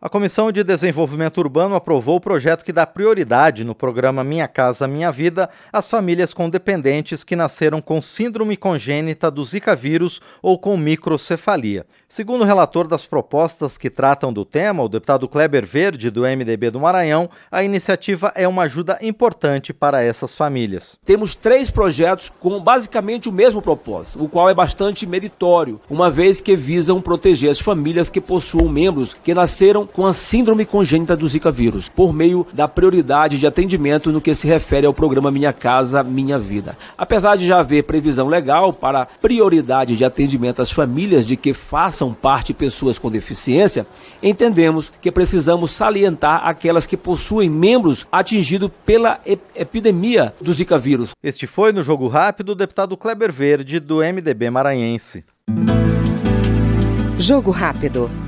A Comissão de Desenvolvimento Urbano aprovou o projeto que dá prioridade no programa Minha Casa Minha Vida às famílias com dependentes que nasceram com síndrome congênita do Zika vírus ou com microcefalia. Segundo o relator das propostas que tratam do tema, o deputado Kleber Verde, do MDB do Maranhão, a iniciativa é uma ajuda importante para essas famílias. Temos três projetos com basicamente o mesmo propósito, o qual é bastante meritório, uma vez que visam proteger as famílias que possuam membros que nasceram com a síndrome congênita do Zika vírus, por meio da prioridade de atendimento no que se refere ao programa Minha Casa Minha Vida. Apesar de já haver previsão legal para prioridade de atendimento às famílias de que façam parte pessoas com deficiência, entendemos que precisamos salientar aquelas que possuem membros atingidos pela epidemia do Zika vírus. Este foi no Jogo Rápido o deputado Kleber Verde, do MDB maranhense. Jogo Rápido.